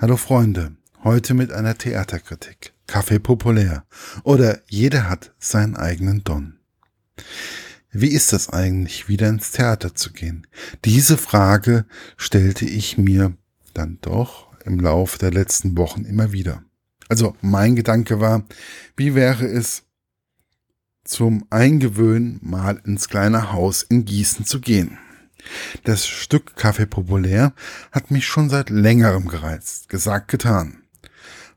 Hallo Freunde, heute mit einer Theaterkritik. Kaffee populär. Oder jeder hat seinen eigenen Don. Wie ist das eigentlich, wieder ins Theater zu gehen? Diese Frage stellte ich mir dann doch im Laufe der letzten Wochen immer wieder. Also mein Gedanke war, wie wäre es zum Eingewöhnen mal ins kleine Haus in Gießen zu gehen? Das Stück Café Populär hat mich schon seit längerem gereizt, gesagt, getan.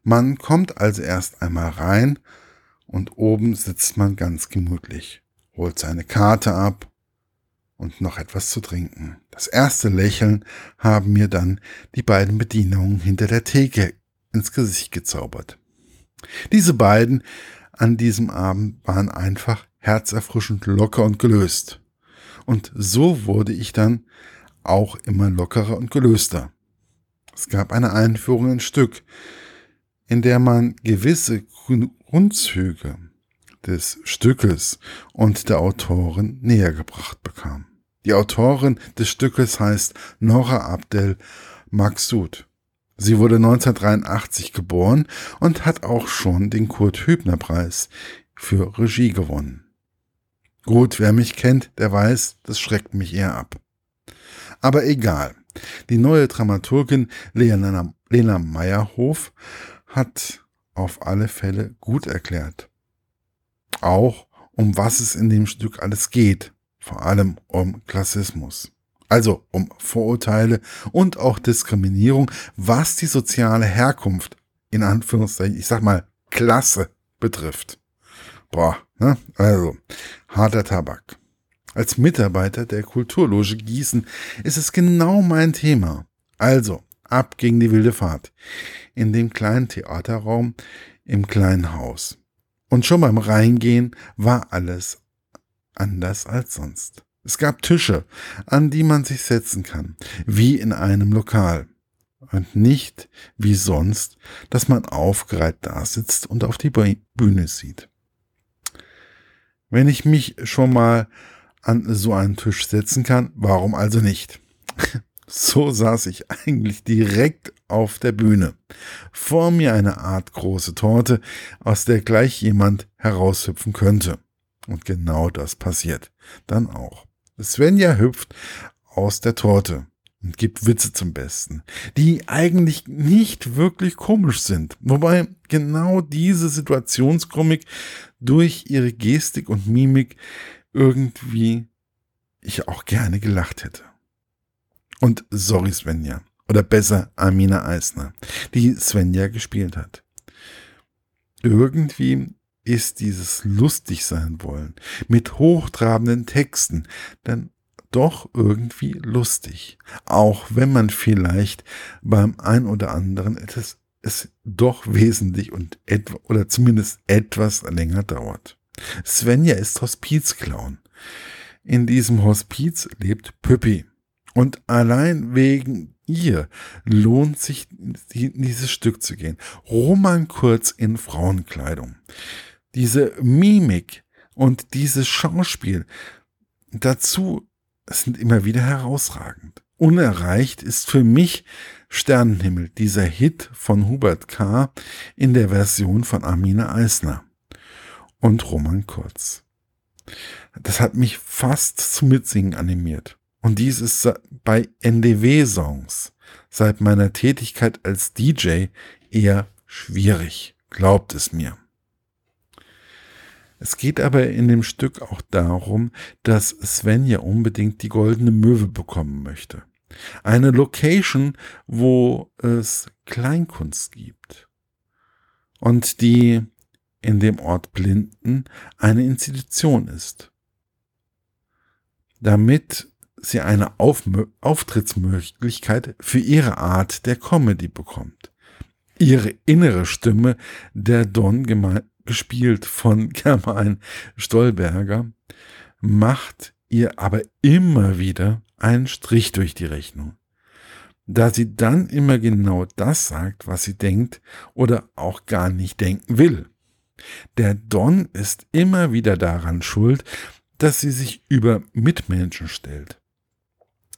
Man kommt also erst einmal rein und oben sitzt man ganz gemütlich, holt seine Karte ab und noch etwas zu trinken. Das erste Lächeln haben mir dann die beiden Bedienungen hinter der Theke ins Gesicht gezaubert. Diese beiden an diesem Abend waren einfach herzerfrischend locker und gelöst. Und so wurde ich dann auch immer lockerer und gelöster. Es gab eine Einführung ins Stück, in der man gewisse Grundzüge des Stückes und der Autorin näher gebracht bekam. Die Autorin des Stückes heißt Nora Abdel Maksud. Sie wurde 1983 geboren und hat auch schon den Kurt Hübner Preis für Regie gewonnen. Gut, wer mich kennt, der weiß, das schreckt mich eher ab. Aber egal. Die neue Dramaturgin Lena, Lena Meyerhof hat auf alle Fälle gut erklärt. Auch um was es in dem Stück alles geht. Vor allem um Klassismus. Also um Vorurteile und auch Diskriminierung, was die soziale Herkunft, in Anführungszeichen, ich sag mal, Klasse betrifft. Boah, ne? Also, harter Tabak. Als Mitarbeiter der Kulturloge Gießen ist es genau mein Thema. Also, ab gegen die wilde Fahrt. In dem kleinen Theaterraum im kleinen Haus. Und schon beim Reingehen war alles anders als sonst. Es gab Tische, an die man sich setzen kann, wie in einem Lokal. Und nicht wie sonst, dass man aufgereiht da sitzt und auf die Bühne sieht. Wenn ich mich schon mal an so einen Tisch setzen kann, warum also nicht? So saß ich eigentlich direkt auf der Bühne. Vor mir eine Art große Torte, aus der gleich jemand heraushüpfen könnte. Und genau das passiert. Dann auch. Svenja hüpft aus der Torte und gibt Witze zum Besten, die eigentlich nicht wirklich komisch sind. Wobei genau diese Situationskomik durch ihre Gestik und Mimik irgendwie ich auch gerne gelacht hätte. Und sorry Svenja, oder besser Amina Eisner, die Svenja gespielt hat. Irgendwie ist dieses lustig sein wollen mit hochtrabenden Texten dann doch irgendwie lustig, auch wenn man vielleicht beim ein oder anderen etwas es doch wesentlich und etwa, oder zumindest etwas länger dauert. Svenja ist Hospizclown. In diesem Hospiz lebt Püppi. Und allein wegen ihr lohnt sich dieses Stück zu gehen. Roman Kurz in Frauenkleidung. Diese Mimik und dieses Schauspiel dazu sind immer wieder herausragend. Unerreicht ist für mich Sternenhimmel, dieser Hit von Hubert K. in der Version von Amina Eisner und Roman Kurz. Das hat mich fast zum Mitsingen animiert. Und dies ist bei NDW-Songs seit meiner Tätigkeit als DJ eher schwierig. Glaubt es mir. Es geht aber in dem Stück auch darum, dass Svenja unbedingt die goldene Möwe bekommen möchte. Eine Location, wo es Kleinkunst gibt. Und die in dem Ort Blinden eine Institution ist. Damit sie eine Auf Auftrittsmöglichkeit für ihre Art der Comedy bekommt. Ihre innere Stimme, der Don gespielt von Germain Stolberger, macht ihr aber immer wieder einen Strich durch die Rechnung. Da sie dann immer genau das sagt, was sie denkt oder auch gar nicht denken will. Der Don ist immer wieder daran schuld, dass sie sich über Mitmenschen stellt.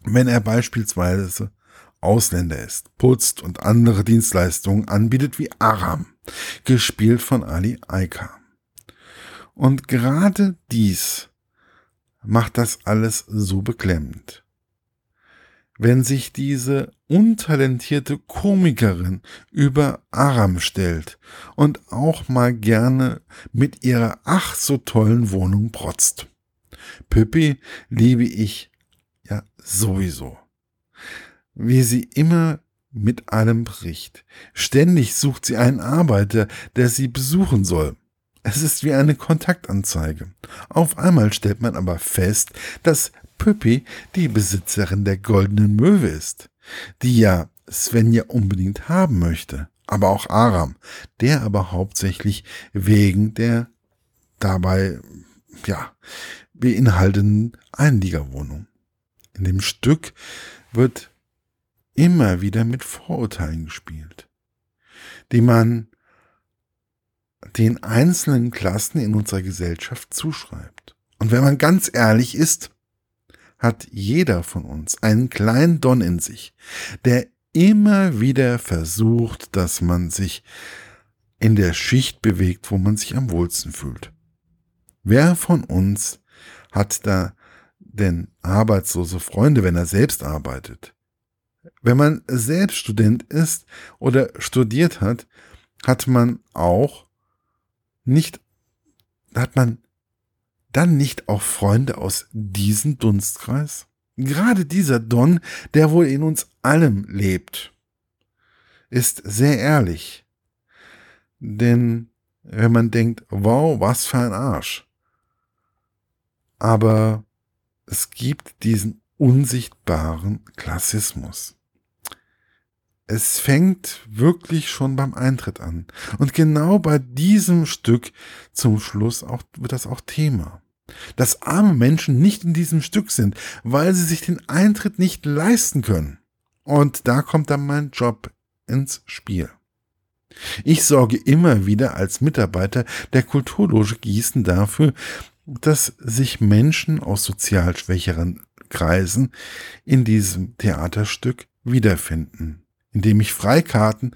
Wenn er beispielsweise Ausländer ist, putzt und andere Dienstleistungen anbietet wie Aram, gespielt von Ali Aika. Und gerade dies macht das alles so beklemmend. Wenn sich diese untalentierte Komikerin über Aram stellt und auch mal gerne mit ihrer ach so tollen Wohnung protzt. Püppi liebe ich ja sowieso. Wie sie immer mit allem bricht. Ständig sucht sie einen Arbeiter, der sie besuchen soll. Es ist wie eine Kontaktanzeige. Auf einmal stellt man aber fest, dass Püppi die Besitzerin der goldenen Möwe ist, die ja Svenja unbedingt haben möchte, aber auch Aram, der aber hauptsächlich wegen der dabei, ja, beinhaltenden Einliegerwohnung. In dem Stück wird immer wieder mit Vorurteilen gespielt, die man den einzelnen Klassen in unserer Gesellschaft zuschreibt. Und wenn man ganz ehrlich ist, hat jeder von uns einen kleinen Don in sich, der immer wieder versucht, dass man sich in der Schicht bewegt, wo man sich am wohlsten fühlt. Wer von uns hat da denn arbeitslose Freunde, wenn er selbst arbeitet? Wenn man selbst Student ist oder studiert hat, hat man auch nicht, hat man dann nicht auch Freunde aus diesem Dunstkreis? Gerade dieser Don, der wohl in uns allem lebt, ist sehr ehrlich. Denn wenn man denkt, wow, was für ein Arsch. Aber es gibt diesen unsichtbaren Klassismus. Es fängt wirklich schon beim Eintritt an. Und genau bei diesem Stück zum Schluss auch, wird das auch Thema. Dass arme Menschen nicht in diesem Stück sind, weil sie sich den Eintritt nicht leisten können. Und da kommt dann mein Job ins Spiel. Ich sorge immer wieder als Mitarbeiter der Kulturloge Gießen dafür, dass sich Menschen aus sozial schwächeren Kreisen in diesem Theaterstück wiederfinden indem ich Freikarten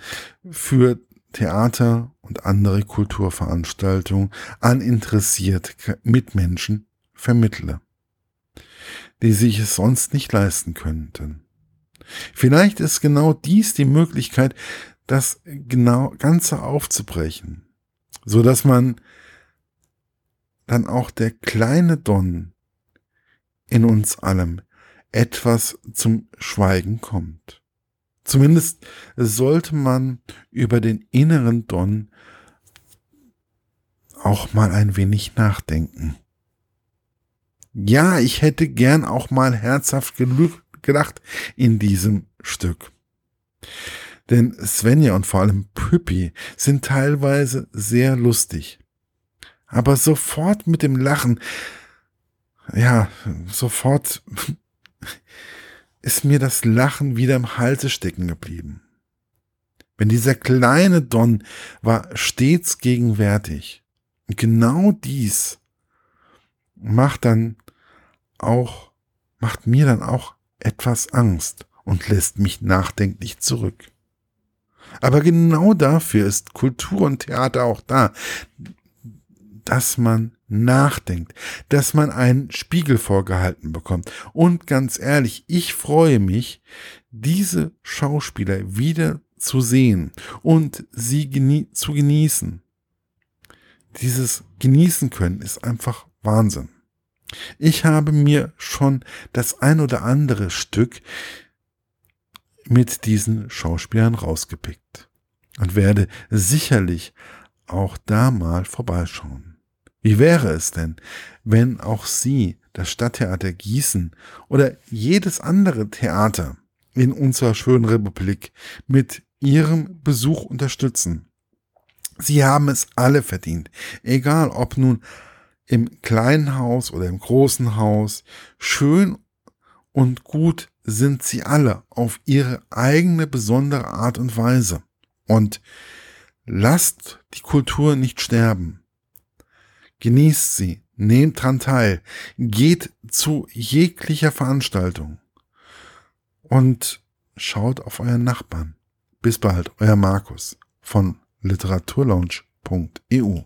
für Theater und andere Kulturveranstaltungen an interessierte Mitmenschen vermittle, die sich es sonst nicht leisten könnten. Vielleicht ist genau dies die Möglichkeit, das genau Ganze aufzubrechen, so dass man dann auch der kleine Don in uns allem etwas zum Schweigen kommt. Zumindest sollte man über den inneren Don auch mal ein wenig nachdenken. Ja, ich hätte gern auch mal herzhaft gedacht in diesem Stück. Denn Svenja und vor allem Püppi sind teilweise sehr lustig. Aber sofort mit dem Lachen, ja, sofort ist mir das Lachen wieder im Halse stecken geblieben. Wenn dieser kleine Don war stets gegenwärtig. Und genau dies macht dann auch, macht mir dann auch etwas Angst und lässt mich nachdenklich zurück. Aber genau dafür ist Kultur und Theater auch da, dass man nachdenkt, dass man einen Spiegel vorgehalten bekommt. Und ganz ehrlich, ich freue mich, diese Schauspieler wieder zu sehen und sie genie zu genießen. Dieses genießen können ist einfach Wahnsinn. Ich habe mir schon das ein oder andere Stück mit diesen Schauspielern rausgepickt und werde sicherlich auch da mal vorbeischauen. Wie wäre es denn, wenn auch Sie das Stadttheater Gießen oder jedes andere Theater in unserer schönen Republik mit Ihrem Besuch unterstützen? Sie haben es alle verdient, egal ob nun im kleinen Haus oder im großen Haus, schön und gut sind sie alle auf ihre eigene besondere Art und Weise. Und lasst die Kultur nicht sterben. Genießt sie, nehmt dran teil, geht zu jeglicher Veranstaltung und schaut auf euren Nachbarn. Bis bald, euer Markus von literaturlaunch.eu.